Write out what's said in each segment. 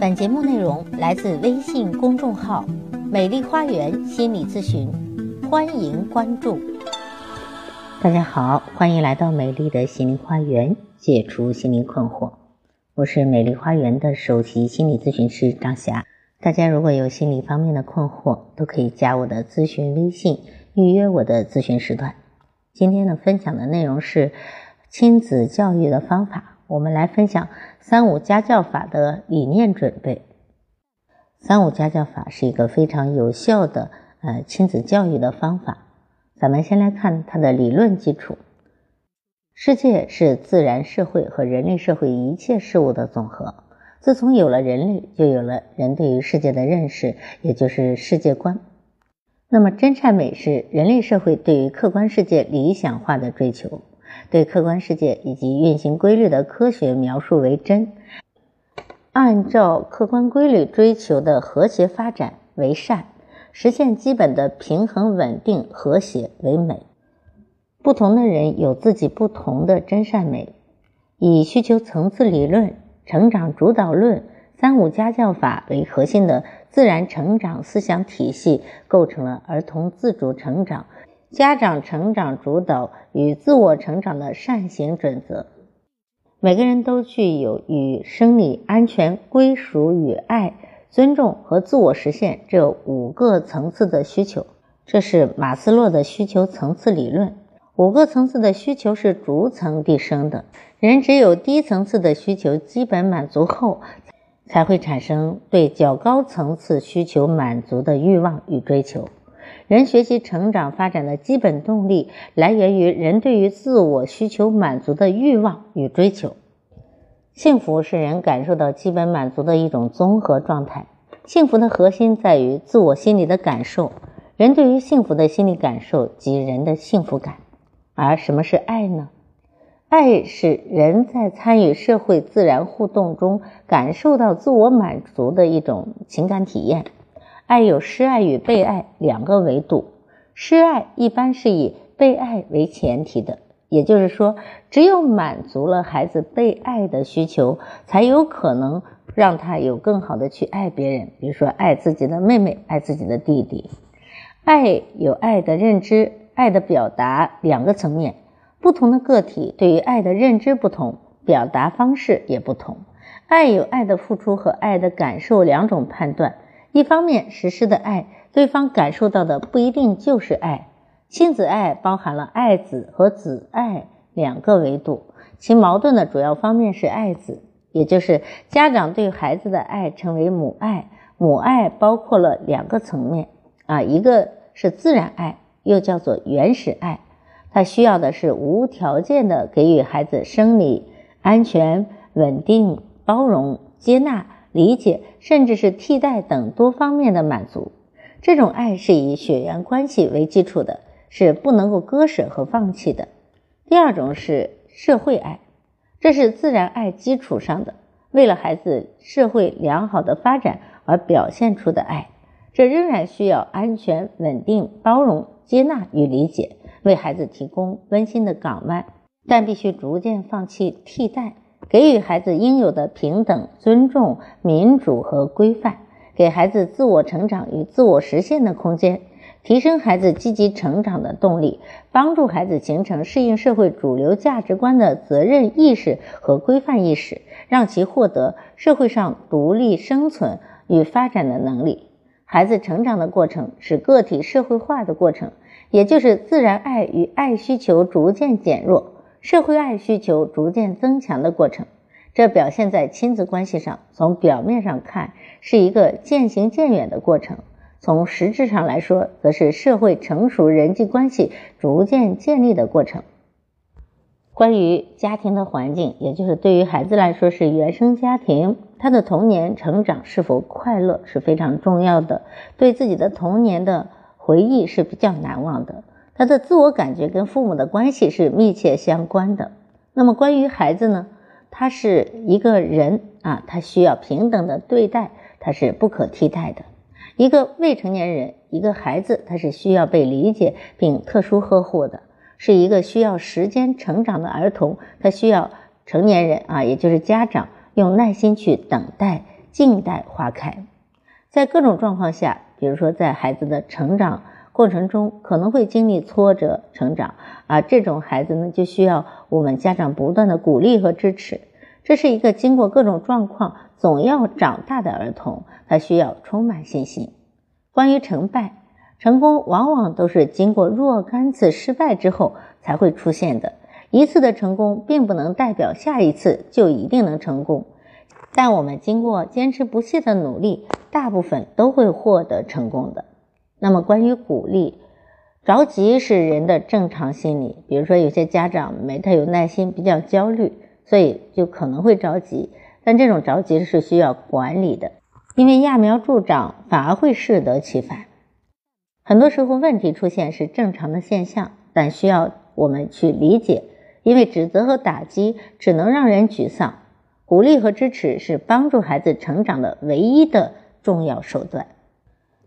本节目内容来自微信公众号“美丽花园心理咨询”，欢迎关注。大家好，欢迎来到美丽的心灵花园，解除心灵困惑。我是美丽花园的首席心理咨询师张霞。大家如果有心理方面的困惑，都可以加我的咨询微信，预约我的咨询时段。今天呢，分享的内容是亲子教育的方法。我们来分享三五家教法的理念准备。三五家教法是一个非常有效的呃亲子教育的方法。咱们先来看它的理论基础。世界是自然社会和人类社会一切事物的总和。自从有了人类，就有了人对于世界的认识，也就是世界观。那么真善美是人类社会对于客观世界理想化的追求。对客观世界以及运行规律的科学描述为真，按照客观规律追求的和谐发展为善，实现基本的平衡、稳定、和谐为美。不同的人有自己不同的真善美。以需求层次理论、成长主导论、三五家教法为核心的自然成长思想体系，构成了儿童自主成长。家长成长主导与自我成长的善行准则。每个人都具有与生理安全、归属与爱、尊重和自我实现这五个层次的需求。这是马斯洛的需求层次理论。五个层次的需求是逐层递升的。人只有低层次的需求基本满足后，才会产生对较高层次需求满足的欲望与追求。人学习成长发展的基本动力来源于人对于自我需求满足的欲望与追求。幸福是人感受到基本满足的一种综合状态。幸福的核心在于自我心理的感受。人对于幸福的心理感受即人的幸福感。而什么是爱呢？爱是人在参与社会自然互动中感受到自我满足的一种情感体验。爱有施爱与被爱两个维度，施爱一般是以被爱为前提的，也就是说，只有满足了孩子被爱的需求，才有可能让他有更好的去爱别人，比如说爱自己的妹妹、爱自己的弟弟。爱有爱的认知、爱的表达两个层面，不同的个体对于爱的认知不同，表达方式也不同。爱有爱的付出和爱的感受两种判断。一方面实施的爱，对方感受到的不一定就是爱。亲子爱包含了爱子和子爱两个维度，其矛盾的主要方面是爱子，也就是家长对孩子的爱称为母爱。母爱包括了两个层面啊，一个是自然爱，又叫做原始爱，它需要的是无条件的给予孩子生理安全、稳定、包容、接纳。理解，甚至是替代等多方面的满足，这种爱是以血缘关系为基础的，是不能够割舍和放弃的。第二种是社会爱，这是自然爱基础上的，为了孩子社会良好的发展而表现出的爱，这仍然需要安全、稳定、包容、接纳与理解，为孩子提供温馨的港湾，但必须逐渐放弃替代。给予孩子应有的平等、尊重、民主和规范，给孩子自我成长与自我实现的空间，提升孩子积极成长的动力，帮助孩子形成适应社会主流价值观的责任意识和规范意识，让其获得社会上独立生存与发展的能力。孩子成长的过程是个体社会化的过程，也就是自然爱与爱需求逐渐减弱。社会爱需求逐渐增强的过程，这表现在亲子关系上。从表面上看，是一个渐行渐远的过程；从实质上来说，则是社会成熟人际关系逐渐建立的过程。关于家庭的环境，也就是对于孩子来说是原生家庭，他的童年成长是否快乐是非常重要的。对自己的童年的回忆是比较难忘的。他的自我感觉跟父母的关系是密切相关的。那么关于孩子呢？他是一个人啊，他需要平等的对待，他是不可替代的。一个未成年人，一个孩子，他是需要被理解并特殊呵护的，是一个需要时间成长的儿童，他需要成年人啊，也就是家长用耐心去等待、静待花开。在各种状况下，比如说在孩子的成长过程中，可能会经历挫折成长啊，这种孩子呢，就需要我们家长不断的鼓励和支持。这是一个经过各种状况总要长大的儿童，他需要充满信心。关于成败，成功往往都是经过若干次失败之后才会出现的。一次的成功并不能代表下一次就一定能成功。但我们经过坚持不懈的努力，大部分都会获得成功的。那么，关于鼓励，着急是人的正常心理。比如说，有些家长没太有耐心，比较焦虑，所以就可能会着急。但这种着急是需要管理的，因为揠苗助长反而会适得其反。很多时候，问题出现是正常的现象，但需要我们去理解，因为指责和打击只能让人沮丧。鼓励和支持是帮助孩子成长的唯一的重要手段。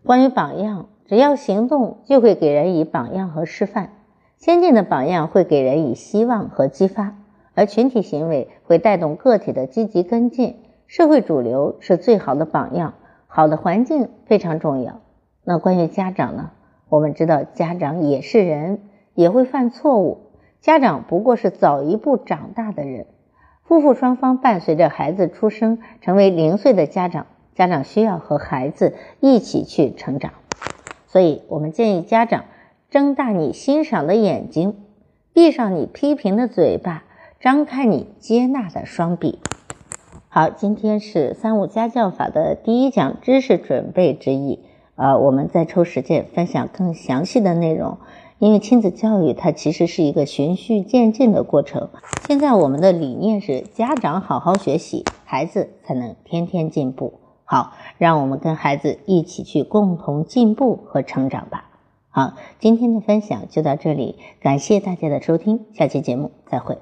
关于榜样，只要行动，就会给人以榜样和示范。先进的榜样会给人以希望和激发，而群体行为会带动个体的积极跟进。社会主流是最好的榜样，好的环境非常重要。那关于家长呢？我们知道，家长也是人，也会犯错误。家长不过是早一步长大的人。夫妇双方伴随着孩子出生成为零岁的家长，家长需要和孩子一起去成长，所以我们建议家长睁大你欣赏的眼睛，闭上你批评的嘴巴，张开你接纳的双臂。好，今天是三五家教法的第一讲知识准备之一，呃，我们再抽时间分享更详细的内容。因为亲子教育它其实是一个循序渐进的过程。现在我们的理念是家长好好学习，孩子才能天天进步。好，让我们跟孩子一起去共同进步和成长吧。好，今天的分享就到这里，感谢大家的收听，下期节目再会。